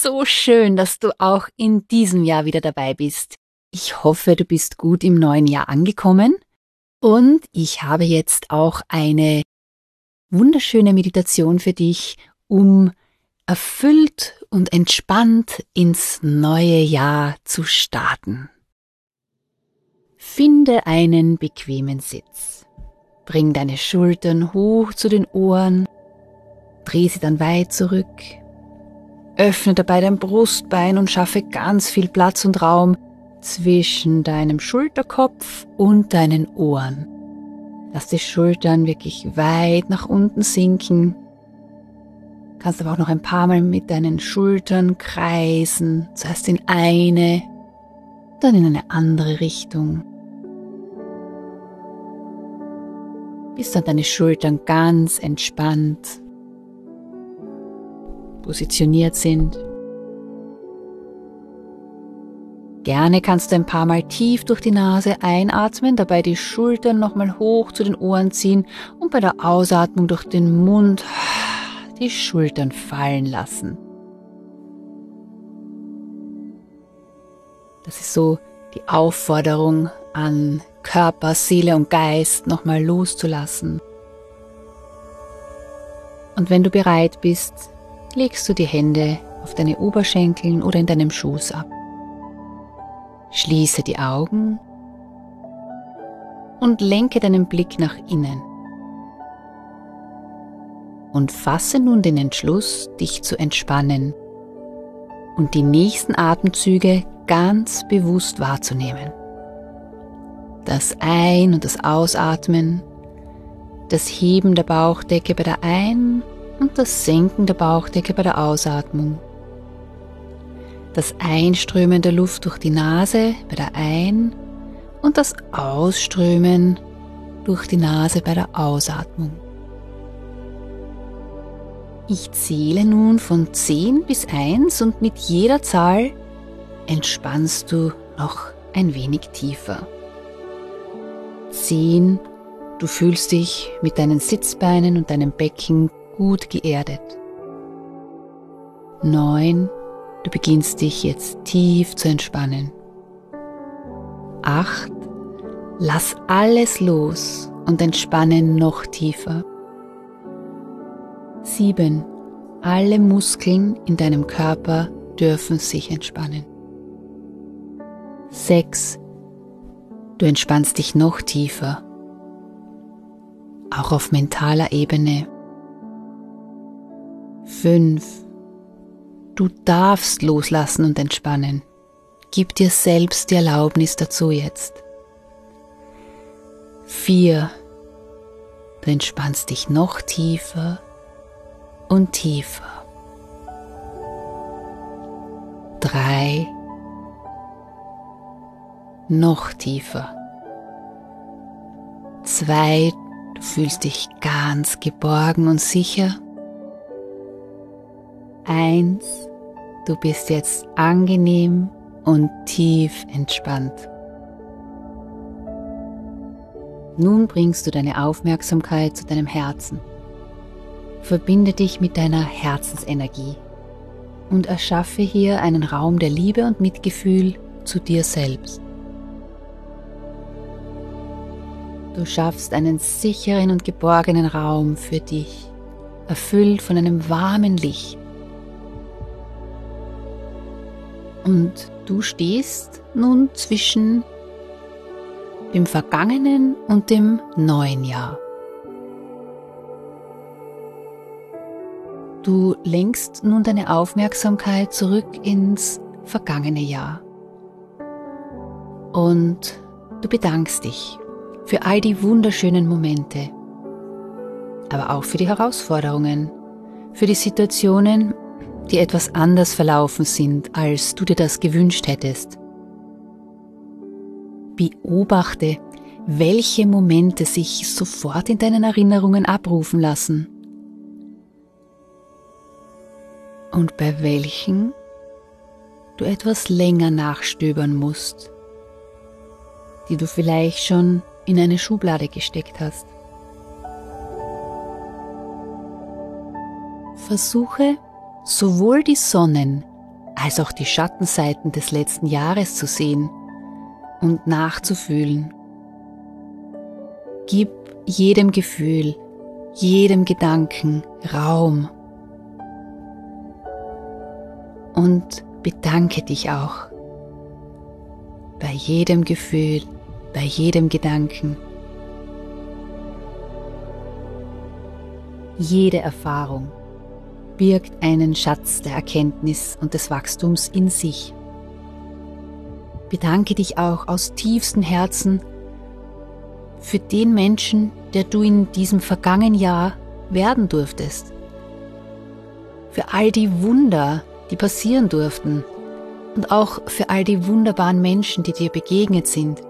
So schön, dass du auch in diesem Jahr wieder dabei bist. Ich hoffe, du bist gut im neuen Jahr angekommen und ich habe jetzt auch eine wunderschöne Meditation für dich, um erfüllt und entspannt ins neue Jahr zu starten. Finde einen bequemen Sitz. Bring deine Schultern hoch zu den Ohren, dreh sie dann weit zurück Öffne dabei dein Brustbein und schaffe ganz viel Platz und Raum zwischen deinem Schulterkopf und deinen Ohren. Lass die Schultern wirklich weit nach unten sinken. Kannst aber auch noch ein paar Mal mit deinen Schultern kreisen, zuerst in eine, dann in eine andere Richtung. Bis dann deine Schultern ganz entspannt positioniert sind. Gerne kannst du ein paar Mal tief durch die Nase einatmen, dabei die Schultern nochmal hoch zu den Ohren ziehen und bei der Ausatmung durch den Mund die Schultern fallen lassen. Das ist so die Aufforderung an Körper, Seele und Geist nochmal loszulassen. Und wenn du bereit bist, legst du die Hände auf deine Oberschenkeln oder in deinem Schoß ab. Schließe die Augen und lenke deinen Blick nach innen. Und fasse nun den Entschluss, dich zu entspannen und die nächsten Atemzüge ganz bewusst wahrzunehmen. Das Ein- und das Ausatmen, das Heben der Bauchdecke bei der Ein- und das Senken der Bauchdecke bei der Ausatmung. Das Einströmen der Luft durch die Nase bei der Ein- und das Ausströmen durch die Nase bei der Ausatmung. Ich zähle nun von 10 bis 1 und mit jeder Zahl entspannst du noch ein wenig tiefer. 10. Du fühlst dich mit deinen Sitzbeinen und deinem Becken gut geerdet. 9. Du beginnst dich jetzt tief zu entspannen. 8. Lass alles los und entspanne noch tiefer. 7. Alle Muskeln in deinem Körper dürfen sich entspannen. 6. Du entspannst dich noch tiefer, auch auf mentaler Ebene 5. Du darfst loslassen und entspannen. Gib dir selbst die Erlaubnis dazu jetzt. 4. Du entspannst dich noch tiefer und tiefer. 3. Noch tiefer. 2. Du fühlst dich ganz geborgen und sicher. Eins, du bist jetzt angenehm und tief entspannt. Nun bringst du deine Aufmerksamkeit zu deinem Herzen. Verbinde dich mit deiner Herzensenergie und erschaffe hier einen Raum der Liebe und Mitgefühl zu dir selbst. Du schaffst einen sicheren und geborgenen Raum für dich, erfüllt von einem warmen Licht Und du stehst nun zwischen dem vergangenen und dem neuen Jahr. Du lenkst nun deine Aufmerksamkeit zurück ins vergangene Jahr. Und du bedankst dich für all die wunderschönen Momente, aber auch für die Herausforderungen, für die Situationen, die etwas anders verlaufen sind, als du dir das gewünscht hättest. Beobachte, welche Momente sich sofort in deinen Erinnerungen abrufen lassen und bei welchen du etwas länger nachstöbern musst, die du vielleicht schon in eine Schublade gesteckt hast. Versuche sowohl die Sonnen als auch die Schattenseiten des letzten Jahres zu sehen und nachzufühlen. Gib jedem Gefühl, jedem Gedanken Raum und bedanke dich auch bei jedem Gefühl, bei jedem Gedanken. Jede Erfahrung birgt einen Schatz der Erkenntnis und des Wachstums in sich. Bedanke dich auch aus tiefstem Herzen für den Menschen, der du in diesem vergangenen Jahr werden durftest. Für all die Wunder, die passieren durften und auch für all die wunderbaren Menschen, die dir begegnet sind.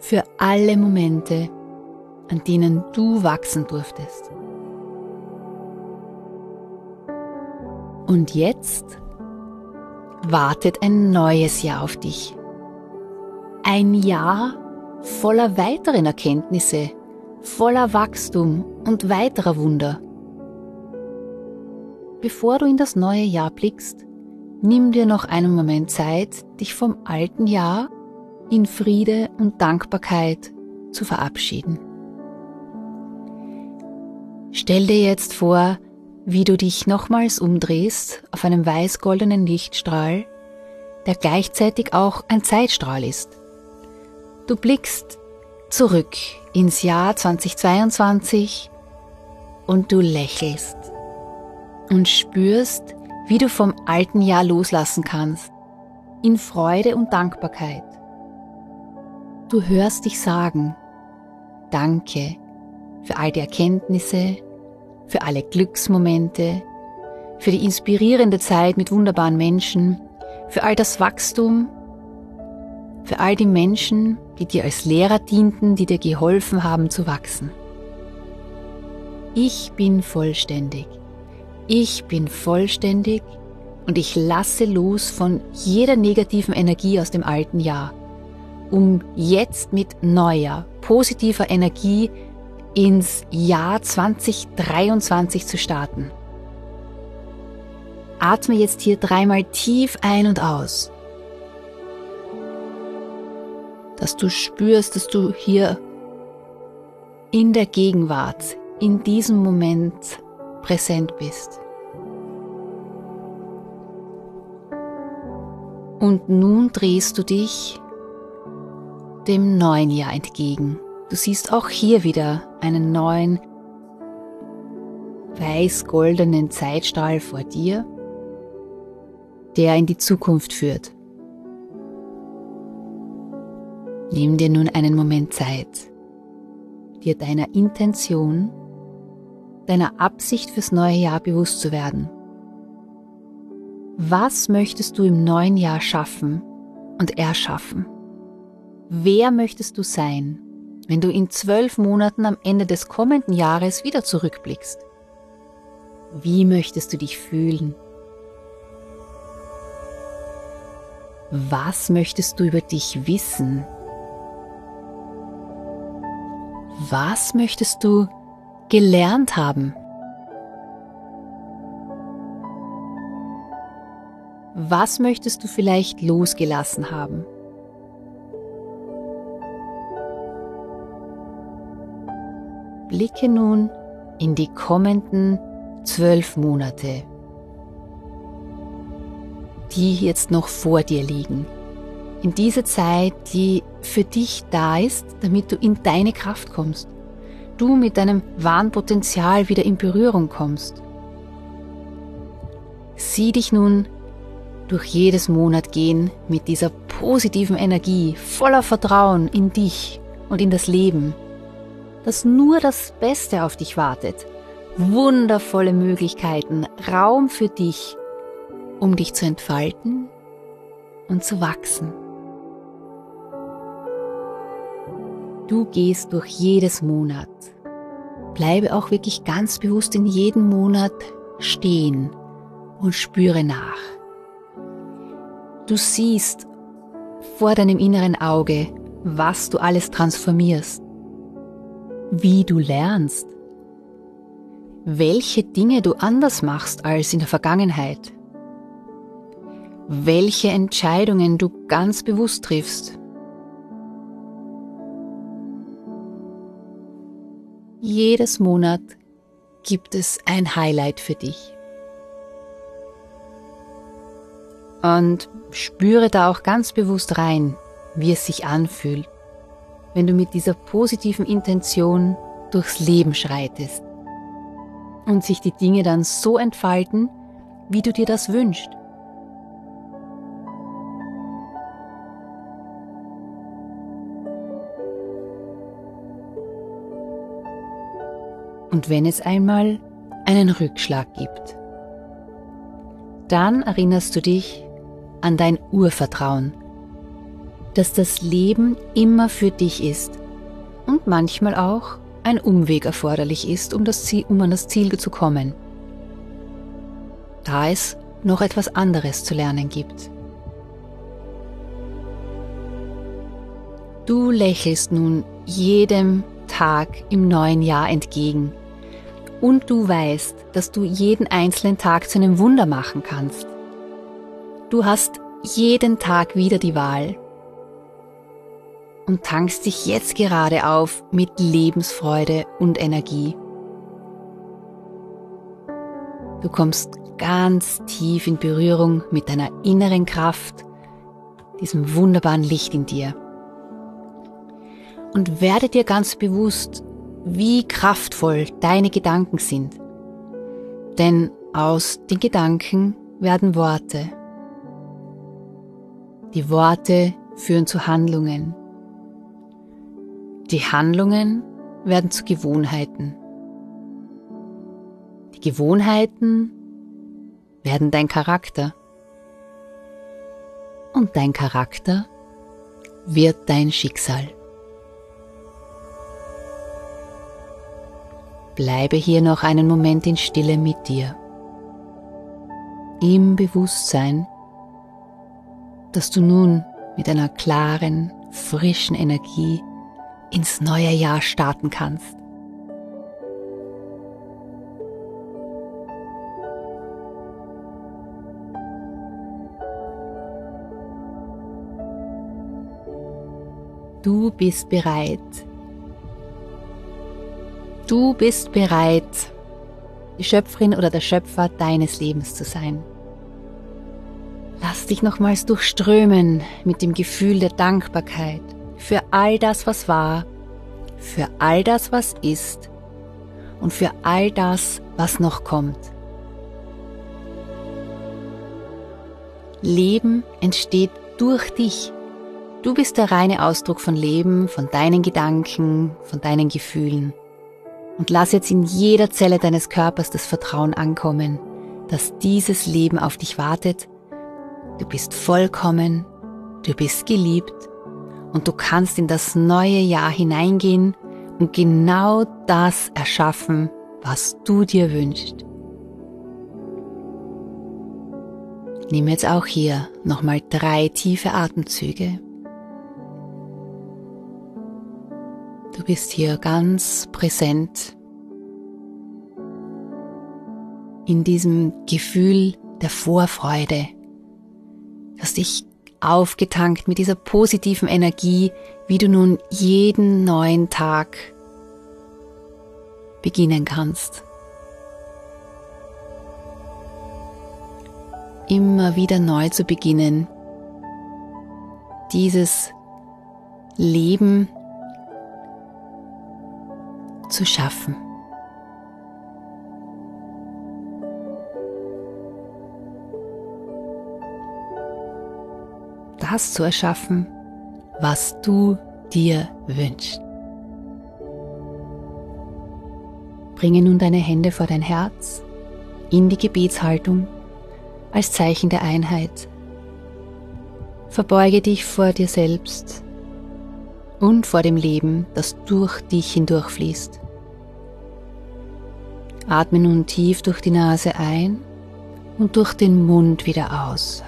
Für alle Momente, an denen du wachsen durftest. Und jetzt wartet ein neues Jahr auf dich. Ein Jahr voller weiteren Erkenntnisse, voller Wachstum und weiterer Wunder. Bevor du in das neue Jahr blickst, nimm dir noch einen Moment Zeit, dich vom alten Jahr in Friede und Dankbarkeit zu verabschieden. Stell dir jetzt vor, wie du dich nochmals umdrehst auf einem weiß-goldenen Lichtstrahl, der gleichzeitig auch ein Zeitstrahl ist. Du blickst zurück ins Jahr 2022 und du lächelst und spürst, wie du vom alten Jahr loslassen kannst, in Freude und Dankbarkeit. Du hörst dich sagen, Danke für all die Erkenntnisse, für alle Glücksmomente, für die inspirierende Zeit mit wunderbaren Menschen, für all das Wachstum, für all die Menschen, die dir als Lehrer dienten, die dir geholfen haben zu wachsen. Ich bin vollständig. Ich bin vollständig und ich lasse los von jeder negativen Energie aus dem alten Jahr, um jetzt mit neuer, positiver Energie ins Jahr 2023 zu starten. Atme jetzt hier dreimal tief ein und aus, dass du spürst, dass du hier in der Gegenwart, in diesem Moment präsent bist. Und nun drehst du dich dem neuen Jahr entgegen. Du siehst auch hier wieder einen neuen weiß-goldenen Zeitstrahl vor dir, der in die Zukunft führt. Nimm dir nun einen Moment Zeit, dir deiner Intention deiner Absicht fürs neue Jahr bewusst zu werden. Was möchtest du im neuen Jahr schaffen und erschaffen? Wer möchtest du sein, wenn du in zwölf Monaten am Ende des kommenden Jahres wieder zurückblickst? Wie möchtest du dich fühlen? Was möchtest du über dich wissen? Was möchtest du gelernt haben. Was möchtest du vielleicht losgelassen haben? Blicke nun in die kommenden zwölf Monate, die jetzt noch vor dir liegen. In diese Zeit, die für dich da ist, damit du in deine Kraft kommst. Du mit deinem wahren Potenzial wieder in Berührung kommst. Sieh dich nun durch jedes Monat gehen mit dieser positiven Energie, voller Vertrauen in dich und in das Leben, dass nur das Beste auf dich wartet. Wundervolle Möglichkeiten, Raum für dich, um dich zu entfalten und zu wachsen. Du gehst durch jedes Monat. Bleibe auch wirklich ganz bewusst in jedem Monat stehen und spüre nach. Du siehst vor deinem inneren Auge, was du alles transformierst, wie du lernst, welche Dinge du anders machst als in der Vergangenheit, welche Entscheidungen du ganz bewusst triffst. Jedes Monat gibt es ein Highlight für dich. Und spüre da auch ganz bewusst rein, wie es sich anfühlt, wenn du mit dieser positiven Intention durchs Leben schreitest und sich die Dinge dann so entfalten, wie du dir das wünschst. Und wenn es einmal einen Rückschlag gibt, dann erinnerst du dich an dein Urvertrauen, dass das Leben immer für dich ist und manchmal auch ein Umweg erforderlich ist, um, das Ziel, um an das Ziel zu kommen. Da es noch etwas anderes zu lernen gibt. Du lächelst nun jedem Tag im neuen Jahr entgegen und du weißt, dass du jeden einzelnen Tag zu einem Wunder machen kannst. Du hast jeden Tag wieder die Wahl und tankst dich jetzt gerade auf mit Lebensfreude und Energie. Du kommst ganz tief in Berührung mit deiner inneren Kraft, diesem wunderbaren Licht in dir. Und werde dir ganz bewusst, wie kraftvoll deine Gedanken sind. Denn aus den Gedanken werden Worte. Die Worte führen zu Handlungen. Die Handlungen werden zu Gewohnheiten. Die Gewohnheiten werden dein Charakter. Und dein Charakter wird dein Schicksal. Bleibe hier noch einen Moment in Stille mit dir. Im Bewusstsein, dass du nun mit einer klaren, frischen Energie ins neue Jahr starten kannst. Du bist bereit. Du bist bereit, die Schöpferin oder der Schöpfer deines Lebens zu sein. Lass dich nochmals durchströmen mit dem Gefühl der Dankbarkeit für all das, was war, für all das, was ist und für all das, was noch kommt. Leben entsteht durch dich. Du bist der reine Ausdruck von Leben, von deinen Gedanken, von deinen Gefühlen. Und lass jetzt in jeder Zelle deines Körpers das Vertrauen ankommen, dass dieses Leben auf dich wartet Du bist vollkommen, du bist geliebt und du kannst in das neue Jahr hineingehen und genau das erschaffen, was du dir wünschst. Nimm jetzt auch hier nochmal drei tiefe Atemzüge. Du bist hier ganz präsent in diesem Gefühl der Vorfreude, hast dich aufgetankt mit dieser positiven Energie, wie du nun jeden neuen Tag beginnen kannst. Immer wieder neu zu beginnen, dieses Leben zu schaffen. Das zu erschaffen, was du dir wünschst. Bringe nun deine Hände vor dein Herz in die Gebetshaltung als Zeichen der Einheit. Verbeuge dich vor dir selbst und vor dem Leben, das durch dich hindurchfließt. Atme nun tief durch die Nase ein und durch den Mund wieder aus.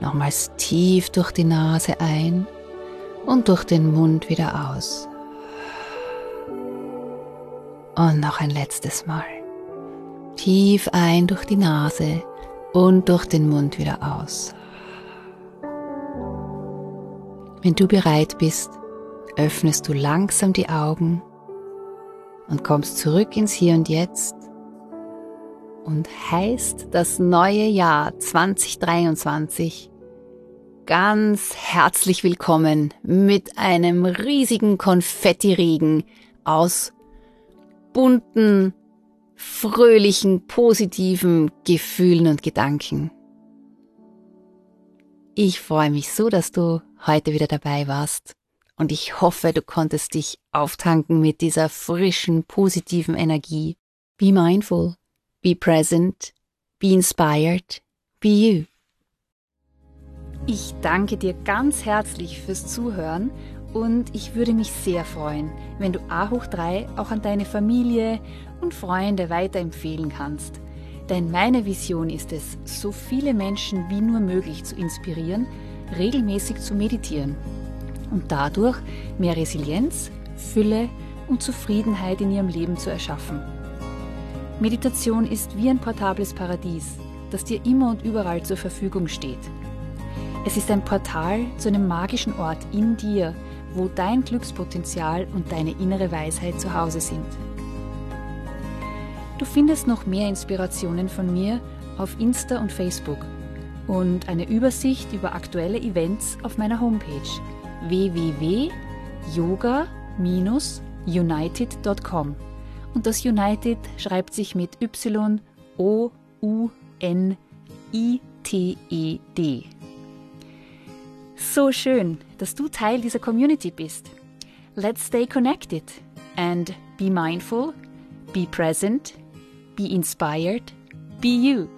Nochmals tief durch die Nase ein und durch den Mund wieder aus. Und noch ein letztes Mal. Tief ein durch die Nase und durch den Mund wieder aus. Wenn du bereit bist, öffnest du langsam die Augen und kommst zurück ins Hier und Jetzt und heißt das neue Jahr 2023 ganz herzlich willkommen mit einem riesigen Konfettiregen aus bunten, fröhlichen, positiven Gefühlen und Gedanken. Ich freue mich so, dass du heute wieder dabei warst und ich hoffe, du konntest dich auftanken mit dieser frischen, positiven Energie. Be mindful, be present, be inspired, be you. Ich danke dir ganz herzlich fürs Zuhören und ich würde mich sehr freuen, wenn du A hoch 3 auch an deine Familie und Freunde weiterempfehlen kannst. Denn meine Vision ist es, so viele Menschen wie nur möglich zu inspirieren, regelmäßig zu meditieren und dadurch mehr Resilienz, Fülle und Zufriedenheit in ihrem Leben zu erschaffen. Meditation ist wie ein portables Paradies, das dir immer und überall zur Verfügung steht. Es ist ein Portal zu einem magischen Ort in dir, wo dein Glückspotenzial und deine innere Weisheit zu Hause sind. Du findest noch mehr Inspirationen von mir auf Insta und Facebook und eine Übersicht über aktuelle Events auf meiner Homepage www.yoga-united.com. Und das United schreibt sich mit Y-O-U-N-I-T-E-D. So schön, dass du Teil dieser Community bist. Let's stay connected and be mindful, be present, be inspired, be you.